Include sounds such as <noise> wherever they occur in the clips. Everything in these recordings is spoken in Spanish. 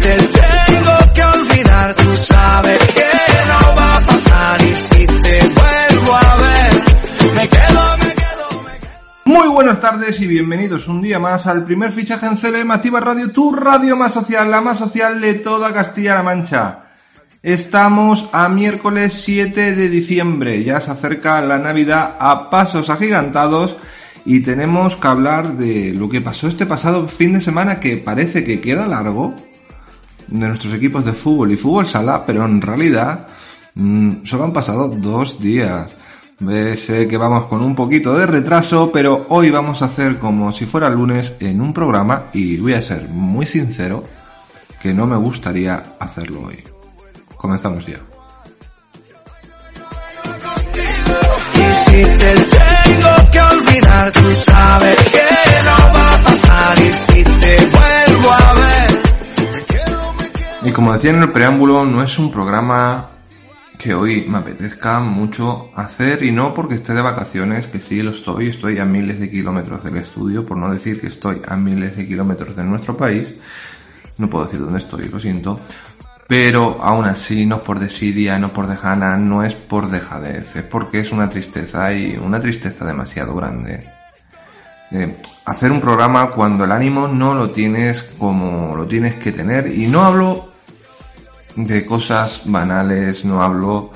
te tengo que olvidar, tú sabes que no va a pasar. Y si te vuelvo a ver, me quedo, me quedo, me quedo. Muy buenas tardes y bienvenidos un día más al primer fichaje en CLM Activa Radio, tu radio más social, la más social de toda Castilla-La Mancha. Estamos a miércoles 7 de diciembre, ya se acerca la Navidad a pasos agigantados y tenemos que hablar de lo que pasó este pasado fin de semana que parece que queda largo de nuestros equipos de fútbol y fútbol sala, pero en realidad mm, solo han pasado dos días. Ve, Sé que vamos con un poquito de retraso, pero hoy vamos a hacer como si fuera lunes en un programa y voy a ser muy sincero que no me gustaría hacerlo hoy. Comenzamos ya. Y si te tengo que olvidar, tú sabes que no va a pasar. Y si te vuelvo a ver, Y como decía en el preámbulo, no es un programa que hoy me apetezca mucho hacer y no porque esté de vacaciones, que sí lo estoy, estoy a miles de kilómetros del estudio, por no decir que estoy a miles de kilómetros de nuestro país. No puedo decir dónde estoy, lo siento. Pero aún así, no es por desidia, no por dejana, no es por dejadez, es porque es una tristeza y una tristeza demasiado grande. Eh, hacer un programa cuando el ánimo no lo tienes como lo tienes que tener y no hablo de cosas banales, no hablo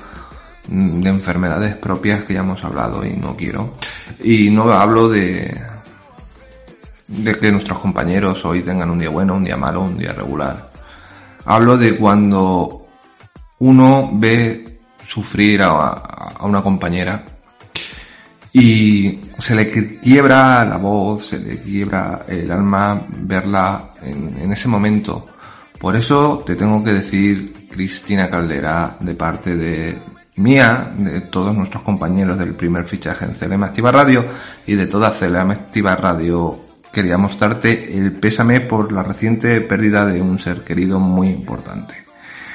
mm, de enfermedades propias que ya hemos hablado y no quiero. Y no hablo de, de que nuestros compañeros hoy tengan un día bueno, un día malo, un día regular. Hablo de cuando uno ve sufrir a, a una compañera y se le quiebra la voz, se le quiebra el alma verla en, en ese momento. Por eso te tengo que decir, Cristina Caldera, de parte de mía, de todos nuestros compañeros del primer fichaje en CLM Activa Radio y de toda CLM Activa Radio, quería mostrarte el pésame por la reciente pérdida de un ser querido muy importante.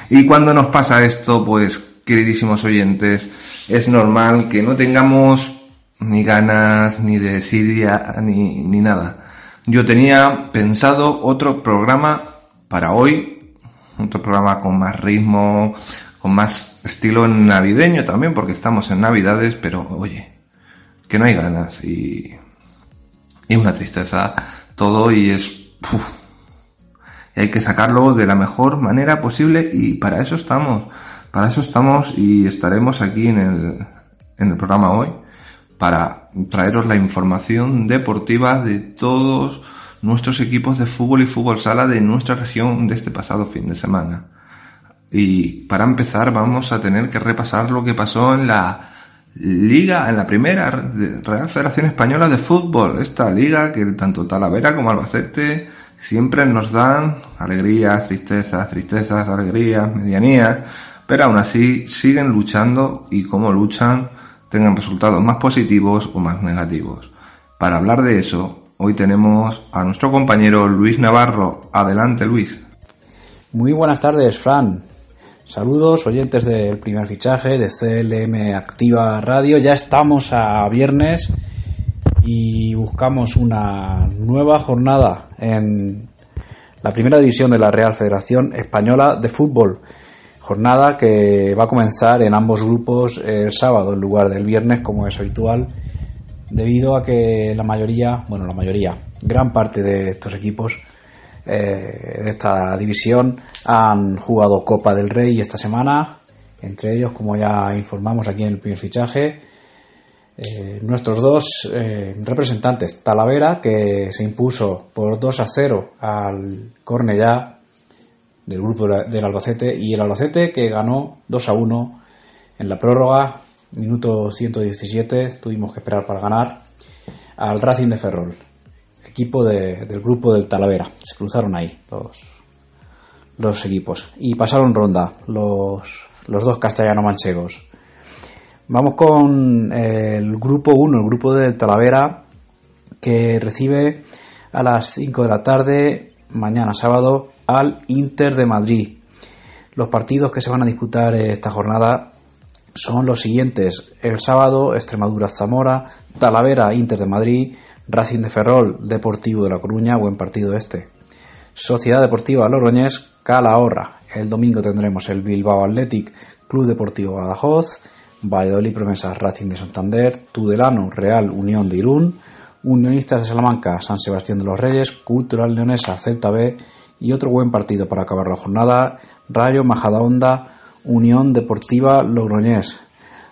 Y cuando nos pasa esto, pues, queridísimos oyentes, es normal que no tengamos ni ganas, ni de desidia, ni, ni nada. Yo tenía pensado otro programa para hoy, otro programa con más ritmo, con más estilo navideño también, porque estamos en Navidades, pero oye, que no hay ganas y, y una tristeza todo y es... uf, y hay que sacarlo de la mejor manera posible y para eso estamos. Para eso estamos y estaremos aquí en el, en el programa hoy para traeros la información deportiva de todos nuestros equipos de fútbol y fútbol sala de nuestra región de este pasado fin de semana. Y para empezar vamos a tener que repasar lo que pasó en la liga, en la primera Real Federación Española de Fútbol, esta liga que tanto Talavera como Albacete siempre nos dan alegrías, tristezas, tristezas, alegrías, medianías, pero aún así siguen luchando y como luchan tengan resultados más positivos o más negativos. Para hablar de eso, hoy tenemos a nuestro compañero Luis Navarro. Adelante, Luis. Muy buenas tardes, Fran. Saludos, oyentes del primer fichaje de CLM Activa Radio. Ya estamos a viernes y buscamos una nueva jornada en la primera división de la Real Federación Española de Fútbol. Jornada que va a comenzar en ambos grupos el sábado en lugar del viernes, como es habitual, debido a que la mayoría, bueno, la mayoría, gran parte de estos equipos eh, de esta división han jugado Copa del Rey esta semana, entre ellos, como ya informamos aquí en el primer fichaje, eh, nuestros dos eh, representantes, Talavera, que se impuso por 2 a 0 al Cornellá del grupo del Albacete, y el Albacete que ganó 2 a 1 en la prórroga, minuto 117, tuvimos que esperar para ganar, al Racing de Ferrol, equipo de- del grupo del Talavera. Se cruzaron ahí los, los equipos. Y pasaron ronda los, los dos castellano-manchegos. Vamos con el grupo 1, el grupo de Talavera, que recibe a las 5 de la tarde, mañana sábado, al Inter de Madrid. Los partidos que se van a disputar esta jornada son los siguientes. El sábado, Extremadura-Zamora, Talavera, Inter de Madrid, Racing de Ferrol, Deportivo de La Coruña, buen partido este. Sociedad Deportiva Logroñés, Calahorra. El domingo tendremos el Bilbao Athletic, Club Deportivo Badajoz, Valladolid Promesas Racing de Santander, Tudelano Real Unión de Irún, Unionistas de Salamanca San Sebastián de los Reyes, Cultural Leonesa Celta B y otro buen partido para acabar la jornada, Rayo Majadahonda Unión Deportiva Logroñés.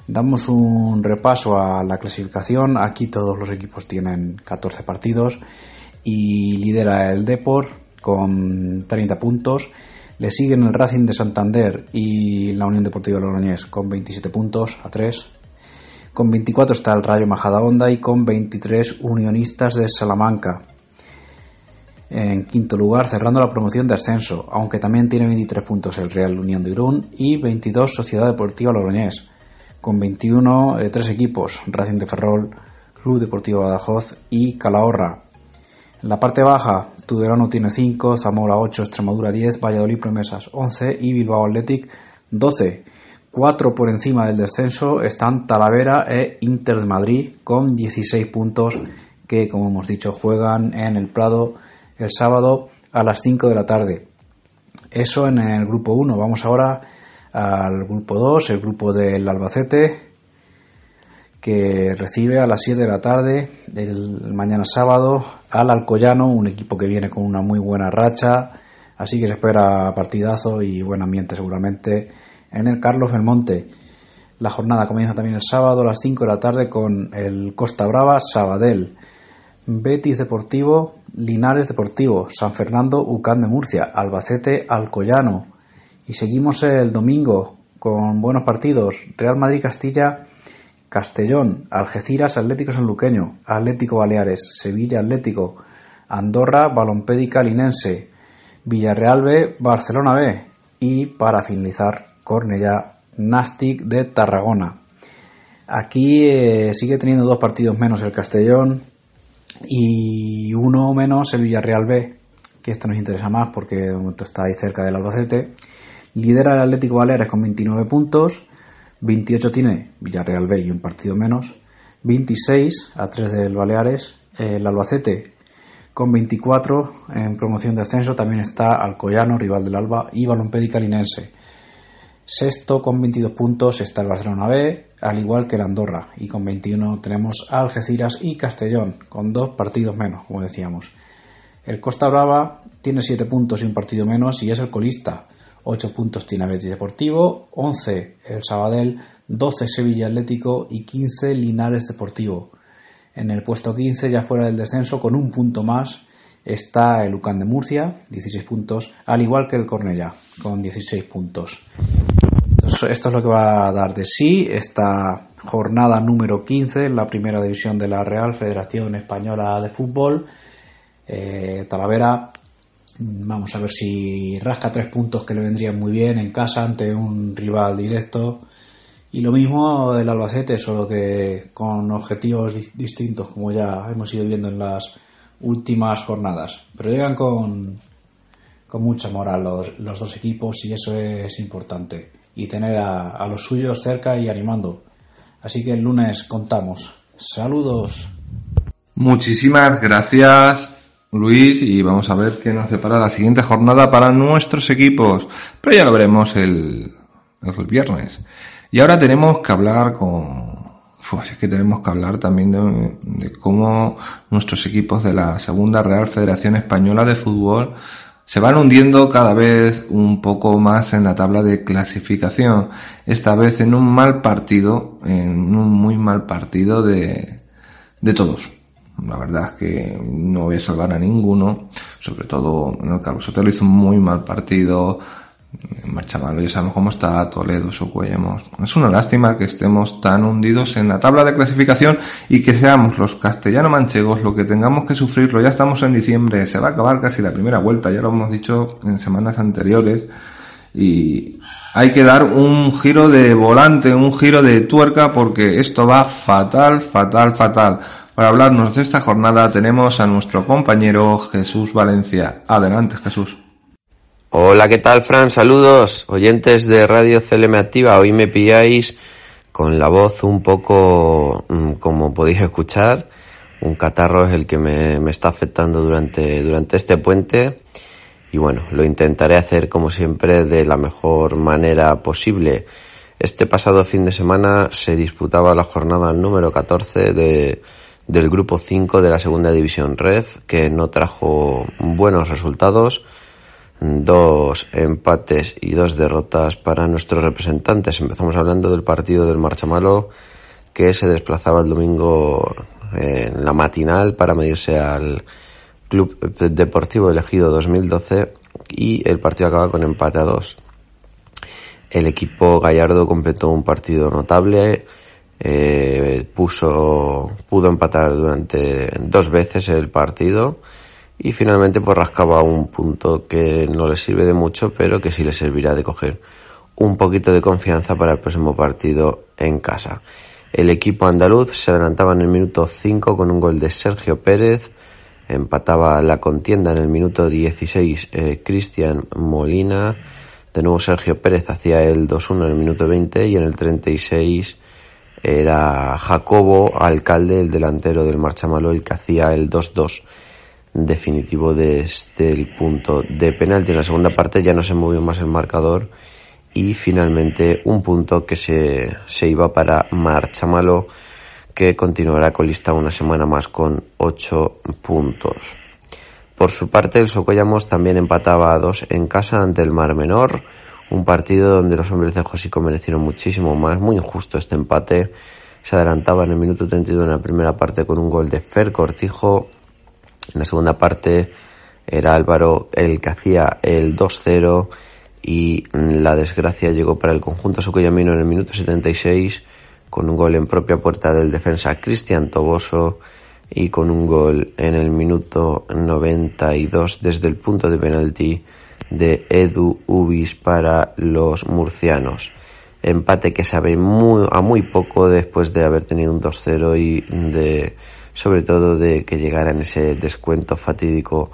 Damos un repaso a la clasificación. Aquí todos los equipos tienen 14 partidos y lidera el Deport con 30 puntos. Le siguen el Racing de Santander y la Unión Deportiva Logroñés con 27 puntos a 3. Con 24 está el Rayo Majadahonda y con 23 Unionistas de Salamanca. En quinto lugar, cerrando la promoción de ascenso, aunque también tiene 23 puntos el Real Unión de Irún y 22 Sociedad Deportiva Logroñés, con 21 eh, tres equipos, Racing de Ferrol, Club Deportivo Badajoz y Calahorra. En la parte baja, Tudelano tiene 5, Zamora 8, Extremadura 10, Valladolid Promesas 11 y Bilbao Athletic 12. Cuatro por encima del descenso están Talavera e Inter de Madrid con 16 puntos que, como hemos dicho, juegan en el Prado el sábado a las 5 de la tarde. Eso en el grupo 1. Vamos ahora al grupo 2, el grupo del Albacete, que recibe a las 7 de la tarde del mañana sábado al Alcoyano, un equipo que viene con una muy buena racha, así que se espera partidazo y buen ambiente seguramente en el Carlos Belmonte. La jornada comienza también el sábado a las 5 de la tarde con el Costa Brava Sabadell. Betis Deportivo, Linares Deportivo, San Fernando, Ucán de Murcia, Albacete, Alcoyano. Y seguimos el domingo con buenos partidos. Real Madrid Castilla, Castellón, Algeciras Atlético Sanluqueño, Atlético Baleares, Sevilla Atlético, Andorra, Balompédica Linense, Villarreal B, Barcelona B y para finalizar Cornellá, Nastic de Tarragona. Aquí eh, sigue teniendo dos partidos menos el Castellón, y uno menos el Villarreal B, que esto nos interesa más porque de momento está ahí cerca del Albacete. Lidera el Atlético Baleares con 29 puntos, 28 tiene Villarreal B y un partido menos, 26 a 3 del Baleares, el Albacete con 24 en promoción de ascenso. También está Alcoyano, rival del Alba, y Balompédica Linense. Sexto con 22 puntos está el Barcelona B, al igual que el Andorra, y con 21 tenemos Algeciras y Castellón, con dos partidos menos, como decíamos. El Costa Brava tiene 7 puntos y un partido menos y es el colista. 8 puntos tiene Betis Deportivo, 11 el Sabadell, 12 Sevilla Atlético y 15 Linares Deportivo. En el puesto 15, ya fuera del descenso, con un punto más, está el Ucán de Murcia, 16 puntos, al igual que el Cornellá, con 16 puntos. Esto es lo que va a dar de sí esta jornada número 15 en la primera división de la Real Federación Española de Fútbol. Eh, Talavera, vamos a ver si rasca tres puntos que le vendrían muy bien en casa ante un rival directo. Y lo mismo del Albacete, solo que con objetivos distintos, como ya hemos ido viendo en las últimas jornadas. Pero llegan con, con mucha moral los, los dos equipos y eso es importante y tener a, los suyos cerca y animando. Así que el lunes contamos. Saludos. Muchísimas gracias Luis y vamos a ver qué nos separa la siguiente jornada para nuestros equipos. Pero ya lo veremos el, el viernes. Y ahora tenemos que hablar con... Pues es que tenemos que hablar también de cómo nuestros equipos de la Segunda Real Federación Española de Fútbol se van hundiendo cada vez un poco más en la tabla de clasificación. Esta vez en un mal partido, en un muy mal partido de, de todos. La verdad es que no voy a salvar a ninguno, sobre todo el Carlos Sotelo hizo un muy mal partido, marcha mal, ya sabemos cómo está Toledo, Socuellamos. Es una lástima que estemos tan hundidos en la tabla de clasificación y que seamos los castellano manchegos lo que tengamos que sufrirlo. Ya estamos en diciembre, se va a acabar casi la primera vuelta, ya lo hemos dicho en semanas anteriores y hay que dar un giro de volante, un giro de tuerca porque esto va fatal, fatal, fatal. Para hablarnos de esta jornada tenemos a nuestro compañero Jesús Valencia. Adelante Jesús. Hola, ¿qué tal, Fran? Saludos, oyentes de Radio CLM Activa. Hoy me pilláis con la voz un poco, mm, como podéis escuchar, un catarro es el que me, me, está afectando durante, durante este puente. Y bueno, lo intentaré hacer como siempre de la mejor manera posible. Este pasado fin de semana se disputaba la jornada número 14 de, del grupo 5 de la segunda división REF, que no trajo buenos resultados dos empates y dos derrotas para nuestros representantes. Empezamos hablando del partido del Marchamalo que se desplazaba el domingo en la matinal para medirse al Club Deportivo Elegido 2012 y el partido acaba con empate a dos. El equipo Gallardo completó un partido notable, eh, puso, pudo empatar durante dos veces el partido y finalmente pues rascaba un punto que no le sirve de mucho pero que sí le servirá de coger un poquito de confianza para el próximo partido en casa. El equipo andaluz se adelantaba en el minuto 5 con un gol de Sergio Pérez, empataba la contienda en el minuto 16 eh, Cristian Molina, de nuevo Sergio Pérez hacía el 2-1 en el minuto 20 y en el 36 era Jacobo Alcalde, el delantero del Marchamalo, el que hacía el 2-2 definitivo desde el punto de penalti. En la segunda parte ya no se movió más el marcador y finalmente un punto que se, se iba para Marchamalo que continuará colista una semana más con 8 puntos. Por su parte, el Socollamos también empataba a dos en casa ante el Mar Menor, un partido donde los hombres de Josico merecieron muchísimo más, muy injusto este empate. Se adelantaba en el minuto 32 en la primera parte con un gol de Fer Cortijo en la segunda parte era Álvaro el que hacía el 2-0 y la desgracia llegó para el conjunto socoyamino en el minuto 76 con un gol en propia puerta del defensa Cristian Toboso y con un gol en el minuto 92 desde el punto de penalti de Edu Ubis para los murcianos. Empate que sabe muy, a muy poco después de haber tenido un 2-0 y de sobre todo de que llegara en ese descuento fatídico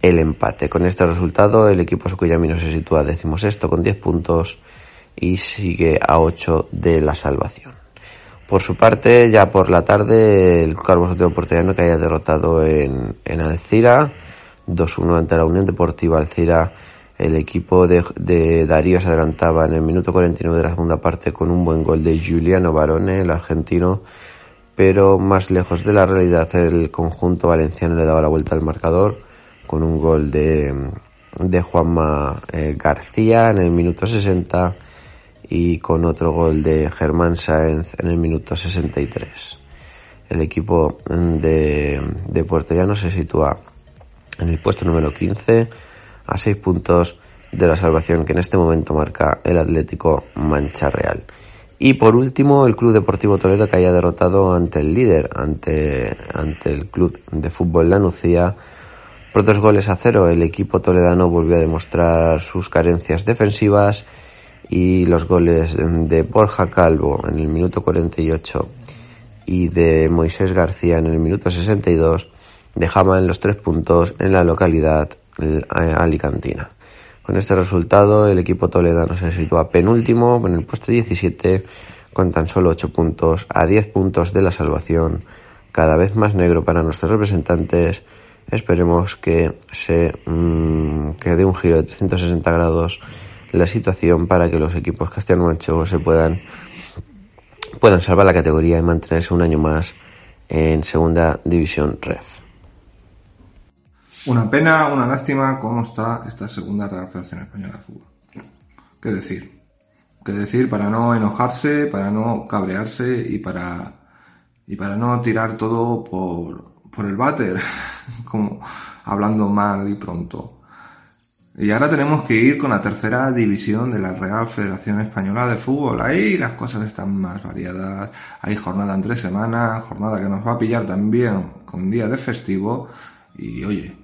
el empate. Con este resultado, el equipo Socuyamino se sitúa decimosexto con 10 puntos y sigue a 8 de la salvación. Por su parte, ya por la tarde, el Carlos Sotero Portellano que haya derrotado en, en Alcira, 2-1 ante la Unión Deportiva Alcira. El equipo de, de, Darío se adelantaba en el minuto 49 de la segunda parte con un buen gol de Giuliano Barone, el argentino, pero más lejos de la realidad el conjunto valenciano le daba la vuelta al marcador con un gol de, Juanma eh, García en el minuto 60 y con otro gol de Germán Sáenz en el minuto 63. El equipo de, de Puerto Llano se sitúa en el puesto número 15 a 6 puntos de la salvación que en este momento marca el Atlético Mancha Real. Y por último, el Club Deportivo Toledo que haya derrotado ante el líder, ante, ante el Club de Fútbol La Nucía, por dos goles a cero. El equipo toledano volvió a demostrar sus carencias defensivas y los goles de Borja Calvo en el minuto 48 y de Moisés García en el minuto 62 dejaban los tres puntos en la localidad alicantina. Con este resultado, el equipo toledano se sitúa penúltimo en el puesto 17 con tan solo 8 puntos, a 10 puntos de la salvación, cada vez más negro para nuestros representantes. Esperemos que se mm, que dé un giro de 360 grados la situación para que los equipos castellano-manchegos se puedan puedan salvar la categoría y mantenerse un año más en segunda división REF. Una pena, una lástima cómo está esta segunda Real Federación Española de Fútbol. ¿Qué decir? ¿Qué decir para no enojarse, para no cabrearse y para, y para no tirar todo por, por el váter, <laughs> como hablando mal y pronto. Y ahora tenemos que ir con la tercera división de la Real Federación Española de Fútbol. Ahí las cosas están más variadas. Hay jornada en tres semanas, jornada que nos va a pillar también con día de festivo. Y oye,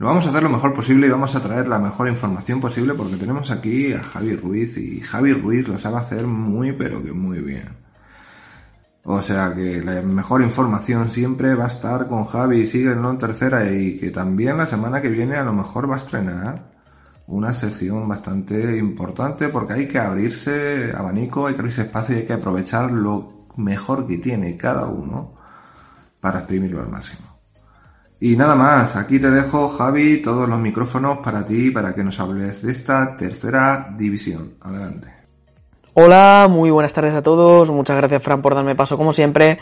lo vamos a hacer lo mejor posible y vamos a traer la mejor información posible porque tenemos aquí a Javi Ruiz y Javi Ruiz lo sabe hacer muy pero que muy bien. O sea que la mejor información siempre va a estar con Javi, síguenlo en tercera y que también la semana que viene a lo mejor va a estrenar una sección bastante importante porque hay que abrirse abanico, hay que abrirse espacio y hay que aprovechar lo mejor que tiene cada uno para exprimirlo al máximo. Y nada más, aquí te dejo Javi todos los micrófonos para ti para que nos hables de esta tercera división. Adelante. Hola, muy buenas tardes a todos. Muchas gracias, Fran, por darme paso como siempre.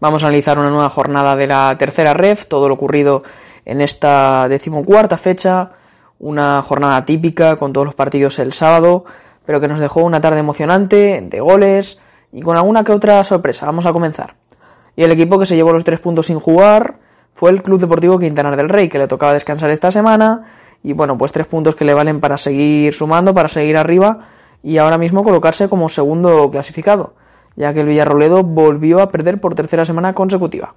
Vamos a analizar una nueva jornada de la tercera ref, todo lo ocurrido en esta decimocuarta fecha. Una jornada típica con todos los partidos el sábado, pero que nos dejó una tarde emocionante, de goles y con alguna que otra sorpresa. Vamos a comenzar. Y el equipo que se llevó los tres puntos sin jugar fue el Club Deportivo Quintanar del Rey, que le tocaba descansar esta semana. Y bueno, pues tres puntos que le valen para seguir sumando, para seguir arriba y ahora mismo colocarse como segundo clasificado, ya que el Villarroledo volvió a perder por tercera semana consecutiva.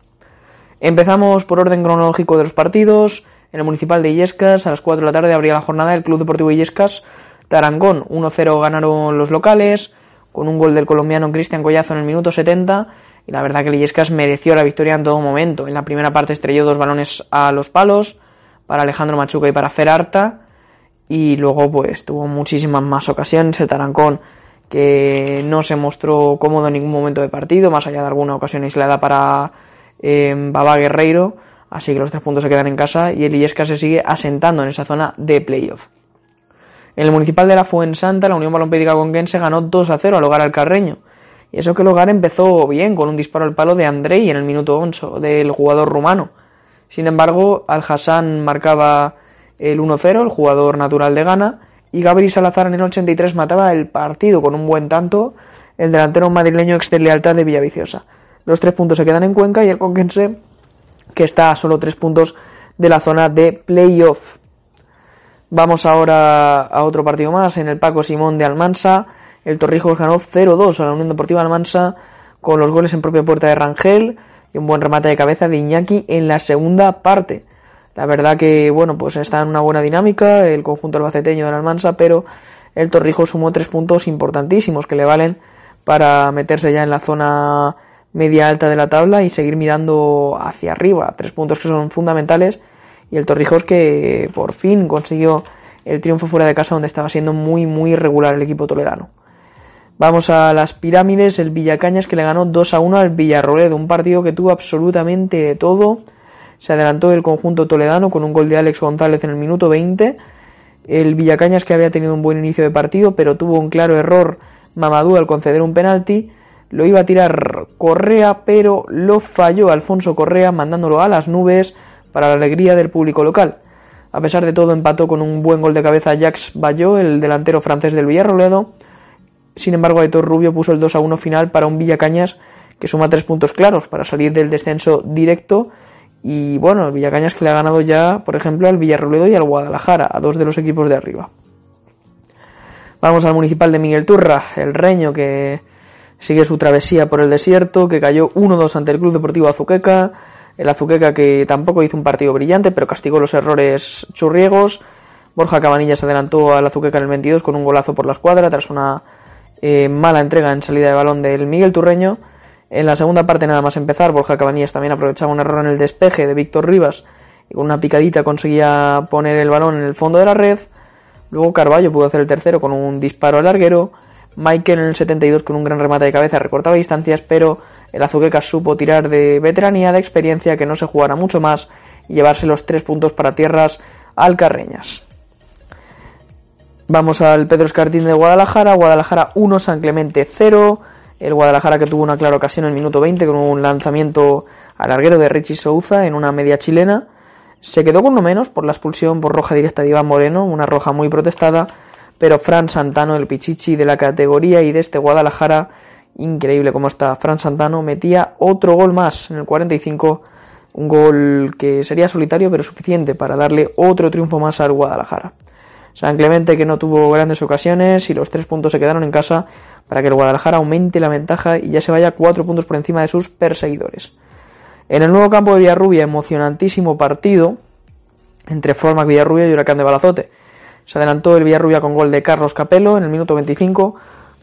Empezamos por orden cronológico de los partidos. En el municipal de Illescas, a las 4 de la tarde abría la jornada el Club Deportivo Illescas. Tarangón 1-0 ganaron los locales, con un gol del colombiano Cristian Collazo en el minuto 70. Y la verdad que el Illescas mereció la victoria en todo momento. En la primera parte estrelló dos balones a los palos, para Alejandro Machuca y para Fer Arta y luego pues tuvo muchísimas más ocasiones el Tarancón que no se mostró cómodo en ningún momento de partido, más allá de alguna ocasión aislada para eh, Baba Guerreiro, así que los tres puntos se quedan en casa y el Illesca se sigue asentando en esa zona de playoff. En el municipal de la Fuensanta, la Unión Balompédica Conquense ganó 2 a 0 al hogar al Carreño. Y eso que el hogar empezó bien, con un disparo al palo de Andrei en el minuto 11 del jugador rumano. Sin embargo, Al Hassan marcaba el 1-0, el jugador natural de Ghana, y Gabri Salazar en el 83 mataba el partido con un buen tanto, el delantero madrileño ex de lealtad de Villaviciosa. Los tres puntos se quedan en Cuenca y el Conquense, que está a solo tres puntos de la zona de playoff. Vamos ahora a otro partido más, en el Paco Simón de Almansa. El Torrijos ganó 0-2 a la Unión Deportiva Almansa con los goles en propia puerta de Rangel y un buen remate de cabeza de Iñaki en la segunda parte. La verdad que, bueno, pues está en una buena dinámica el conjunto albaceteño de la Almansa, pero el Torrijos sumó tres puntos importantísimos que le valen para meterse ya en la zona media alta de la tabla y seguir mirando hacia arriba. Tres puntos que son fundamentales y el Torrijos que por fin consiguió el triunfo fuera de casa donde estaba siendo muy muy irregular el equipo toledano. Vamos a las pirámides, el Villacañas que le ganó 2 a 1 al Villarroledo, un partido que tuvo absolutamente de todo se adelantó el conjunto toledano con un gol de Alex González en el minuto 20. El Villacañas que había tenido un buen inicio de partido, pero tuvo un claro error Mamadou al conceder un penalti. Lo iba a tirar Correa, pero lo falló Alfonso Correa mandándolo a las nubes para la alegría del público local. A pesar de todo empató con un buen gol de cabeza Jacques Bayot, el delantero francés del Villarroledo. Sin embargo, Aitor Rubio puso el 2 a 1 final para un Villacañas que suma tres puntos claros para salir del descenso directo y bueno, el Villacañas que le ha ganado ya, por ejemplo, al Villarroledo y al Guadalajara, a dos de los equipos de arriba. Vamos al municipal de Miguel Turra, el Reño que sigue su travesía por el desierto, que cayó 1-2 ante el Club Deportivo Azuqueca. El Azuqueca que tampoco hizo un partido brillante, pero castigó los errores churriegos. Borja Cabanilla se adelantó al Azuqueca en el 22 con un golazo por la escuadra tras una eh, mala entrega en salida de balón del Miguel Turreño. En la segunda parte, nada más empezar, Borja Cabanillas también aprovechaba un error en el despeje de Víctor Rivas y con una picadita conseguía poner el balón en el fondo de la red. Luego Carballo pudo hacer el tercero con un disparo al larguero. Michael en el 72 con un gran remate de cabeza recortaba distancias, pero el Azuqueca supo tirar de veteranía, de experiencia, que no se jugara mucho más y llevarse los tres puntos para tierras alcarreñas. Vamos al Pedro Escartín de Guadalajara. Guadalajara 1, San Clemente 0. El Guadalajara que tuvo una clara ocasión en el minuto 20 con un lanzamiento al larguero de Richie Souza en una media chilena. Se quedó con uno menos por la expulsión por roja directa de Iván Moreno, una roja muy protestada, pero Fran Santano, el pichichi de la categoría y de este Guadalajara, increíble como está Fran Santano, metía otro gol más en el 45, un gol que sería solitario pero suficiente para darle otro triunfo más al Guadalajara. San Clemente que no tuvo grandes ocasiones y los tres puntos se quedaron en casa para que el Guadalajara aumente la ventaja y ya se vaya cuatro puntos por encima de sus perseguidores. En el nuevo campo de Villarrubia, emocionantísimo partido entre Formac Villarrubia y Huracán de Balazote. Se adelantó el Villarrubia con gol de Carlos Capello en el minuto 25.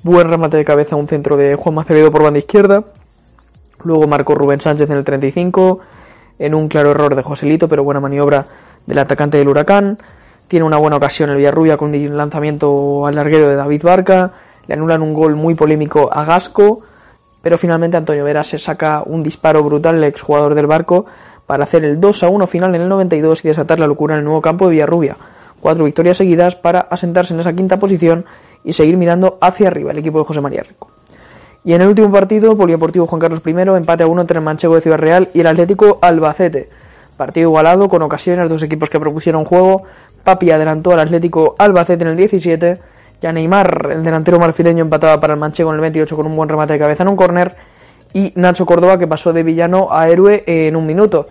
Buen remate de cabeza un centro de Juan Macedo por banda izquierda. Luego marcó Rubén Sánchez en el 35 en un claro error de Joselito, pero buena maniobra del atacante del Huracán. Tiene una buena ocasión el Villarrubia con un lanzamiento al larguero de David Barca. Le anulan un gol muy polémico a Gasco, pero finalmente Antonio Vera se saca un disparo brutal el exjugador del barco para hacer el 2 a 1 final en el 92 y desatar la locura en el nuevo campo de Villarrubia. Cuatro victorias seguidas para asentarse en esa quinta posición y seguir mirando hacia arriba el equipo de José María Rico. Y en el último partido, Polideportivo Juan Carlos I, empate a uno entre el Manchego de Ciudad Real y el Atlético Albacete. Partido igualado, con ocasiones, dos equipos que propusieron juego. Papi adelantó al Atlético Albacete en el 17. Ya Neymar, el delantero marfileño, empataba para el Manchego en el 28 con un buen remate de cabeza en un córner. Y Nacho Córdoba, que pasó de villano a héroe en un minuto.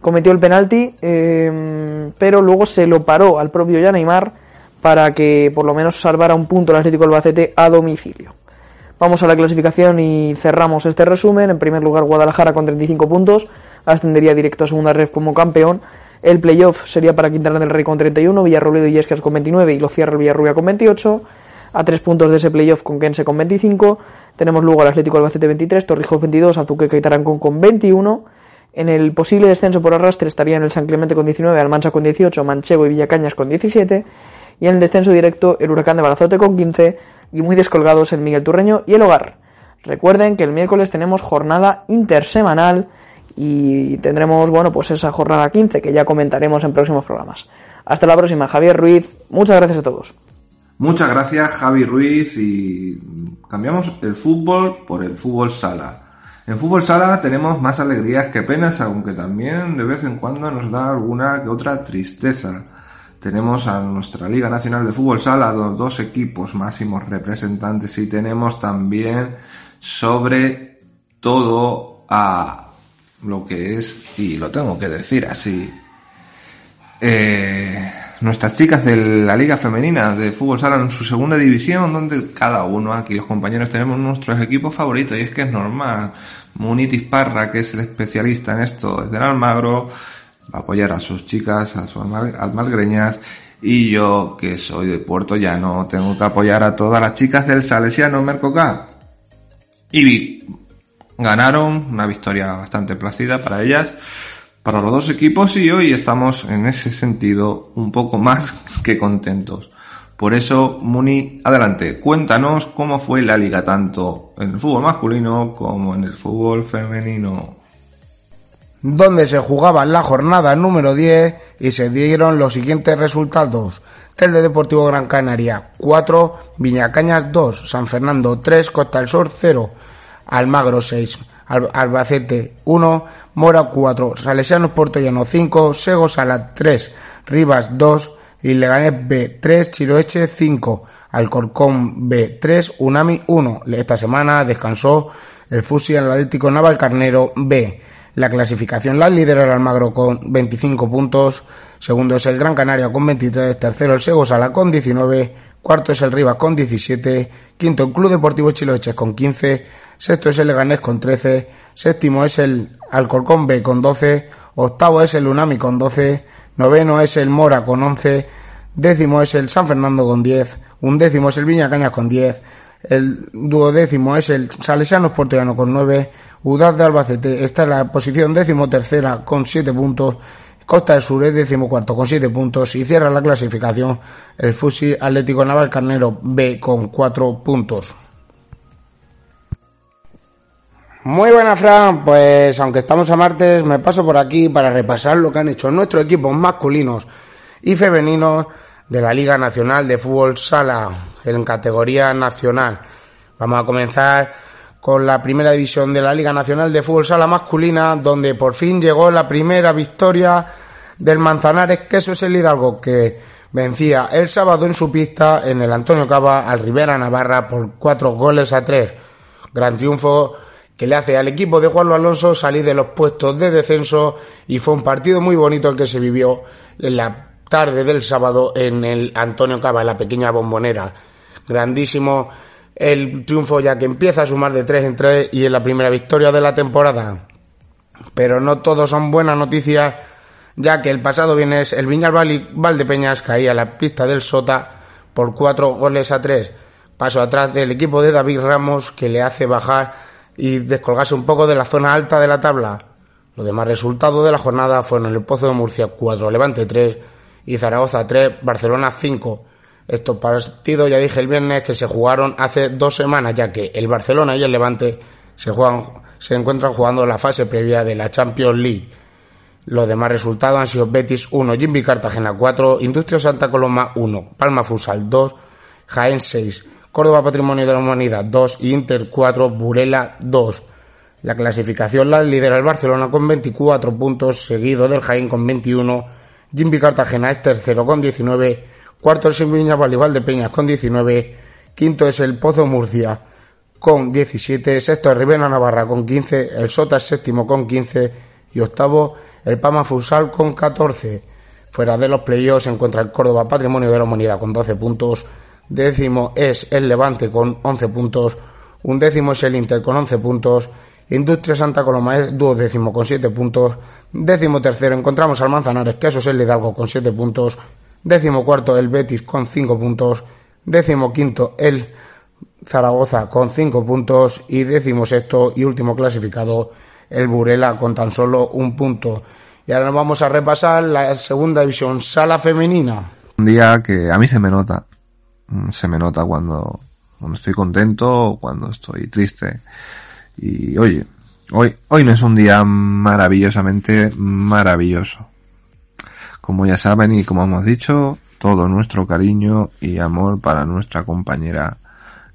Cometió el penalti, eh, pero luego se lo paró al propio ya Neymar para que por lo menos salvara un punto el Atlético Albacete a domicilio. Vamos a la clasificación y cerramos este resumen. En primer lugar, Guadalajara con 35 puntos, ascendería directo a segunda red como campeón. El playoff sería para Quintana del Rey con 31, Villarrobledo y Yescas con 29 y lo cierra el Villarrubia con 28. A tres puntos de ese playoff con Kense con 25. Tenemos luego al Atlético Albacete 23, Torrijos 22, Azuqueca y Tarancón con 21. En el posible descenso por arrastre estarían el San Clemente con 19, Almancha con 18, Manchego y Villacañas con 17. Y en el descenso directo el Huracán de Balazote con 15, y muy descolgados el Miguel Turreño y el Hogar. Recuerden que el miércoles tenemos jornada intersemanal y tendremos, bueno, pues esa jornada 15 que ya comentaremos en próximos programas. Hasta la próxima, Javier Ruiz. Muchas gracias a todos. Muchas gracias, Javi Ruiz, y cambiamos el fútbol por el fútbol sala. En fútbol sala tenemos más alegrías que penas, aunque también de vez en cuando nos da alguna que otra tristeza. Tenemos a nuestra Liga Nacional de Fútbol Sala, dos, equipos máximos representantes y tenemos también sobre todo a lo que es, y lo tengo que decir así, eh, nuestras chicas de la Liga Femenina de Fútbol Sala en su segunda división, donde cada uno, aquí los compañeros, tenemos nuestros equipos favoritos, y es que es normal. Munitis Parra, que es el especialista en esto desde el Almagro, va a apoyar a sus chicas, a sus almagreñas, y yo, que soy de Puerto Llano, tengo que apoyar a todas las chicas del Salesiano Mercoca. Y ganaron una victoria bastante placida para ellas, para los dos equipos, y hoy estamos en ese sentido un poco más <laughs> que contentos. Por eso, Muni, adelante, cuéntanos cómo fue la liga tanto en el fútbol masculino como en el fútbol femenino donde se jugaba la jornada número 10 y se dieron los siguientes resultados. Telde Deportivo Gran Canaria 4, Viñacañas 2, San Fernando 3, Costa del Sur 0, Almagro 6, Albacete 1, Mora 4, Salesianos Llano 5, Sego Sala 3, Rivas 2, y Leganés B 3, Chiroeche 5, Alcorcón B 3, Unami 1. Esta semana descansó el Fusi Atlético Naval Carnero B. La clasificación la lidera el Almagro con 25 puntos, segundo es el Gran Canaria con 23, tercero el Sego Sala con 19, cuarto es el Rivas con 17, quinto el Club Deportivo Chiloeches con 15, sexto es el Leganés con 13, séptimo es el Alcorcón B con 12, octavo es el Unami con 12, noveno es el Mora con 11, décimo es el San Fernando con 10, undécimo es el Viña Cañas con 10, el duodécimo es el Salesianos Portollano con 9. Udaz de Albacete está en la posición décimo tercera con 7 puntos. Costa del Sur es décimo cuarto con 7 puntos y cierra la clasificación el Fusi Atlético Naval Carnero B con 4 puntos. Muy buena, Fran. Pues aunque estamos a martes, me paso por aquí para repasar lo que han hecho nuestros equipos masculinos y femeninos de la Liga Nacional de Fútbol Sala en categoría nacional. Vamos a comenzar con la primera división de la Liga Nacional de Fútbol Sala masculina, donde por fin llegó la primera victoria del Manzanares Queso es el Hidalgo, que vencía el sábado en su pista en el Antonio Cava al Rivera Navarra por cuatro goles a tres. Gran triunfo que le hace al equipo de Juan Alonso salir de los puestos de descenso y fue un partido muy bonito el que se vivió en la tarde del sábado en el Antonio Cava, en la pequeña bombonera. Grandísimo el triunfo ya que empieza a sumar de 3 en 3 y en la primera victoria de la temporada. Pero no todos son buenas noticias, ya que el pasado viernes el Viñal Valdepeñas caía a la pista del Sota por 4 goles a 3. Paso atrás del equipo de David Ramos que le hace bajar y descolgarse un poco de la zona alta de la tabla. Los demás resultados de la jornada fueron el Pozo de Murcia 4, Levante 3 y Zaragoza 3, Barcelona 5. Estos partidos ya dije el viernes que se jugaron hace dos semanas, ya que el Barcelona y el Levante se, juegan, se encuentran jugando la fase previa de la Champions League. Los demás resultados han sido Betis 1, Jimmy Cartagena 4, Industria Santa Coloma 1, Palma Futsal 2, Jaén 6, Córdoba Patrimonio de la Humanidad 2 y Inter 4, Burela 2. La clasificación la lidera el Barcelona con 24 puntos, seguido del Jaén con 21. Jimmy Cartagena es tercero con 19. Cuarto el Sevilla Valival de Peñas con 19. Quinto es el Pozo Murcia con 17. Sexto el Rivera Navarra con 15. El Sota es séptimo con 15. Y octavo el Pama Fusal con 14. Fuera de los playoffs se encuentra el Córdoba Patrimonio de la Humanidad con 12 puntos. Décimo es el Levante con 11 puntos. Un décimo es el Inter con 11 puntos Industria Santa Coloma es duodécimo con 7 puntos. Décimo tercero encontramos al Manzanares, que eso es el Hidalgo con 7 puntos. Décimo cuarto el Betis con 5 puntos. Décimo quinto el Zaragoza con 5 puntos. Y décimo sexto y último clasificado el Burela con tan solo un punto. Y ahora nos vamos a repasar la segunda división, sala femenina. Un día que a mí se me nota. Se me nota cuando, cuando estoy contento o cuando estoy triste. Y oye, hoy, hoy no es un día maravillosamente maravilloso. Como ya saben y como hemos dicho, todo nuestro cariño y amor para nuestra compañera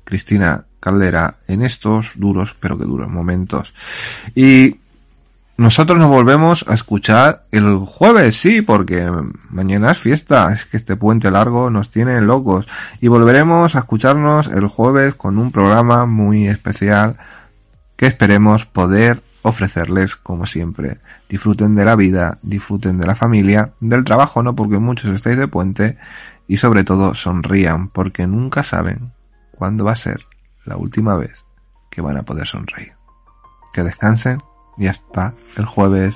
Cristina Caldera en estos duros, pero que duros momentos. Y nosotros nos volvemos a escuchar el jueves, sí, porque mañana es fiesta, es que este puente largo nos tiene locos. Y volveremos a escucharnos el jueves con un programa muy especial que esperemos poder ofrecerles como siempre. Disfruten de la vida, disfruten de la familia, del trabajo no porque muchos estáis de puente y sobre todo sonrían porque nunca saben cuándo va a ser la última vez que van a poder sonreír. Que descansen y hasta el jueves.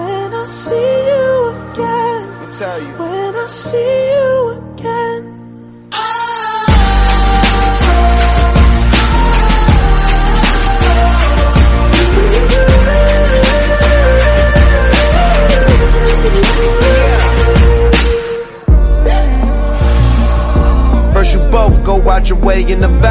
see you again. Let me tell you. When I see you again. First you both go out your way in the vibe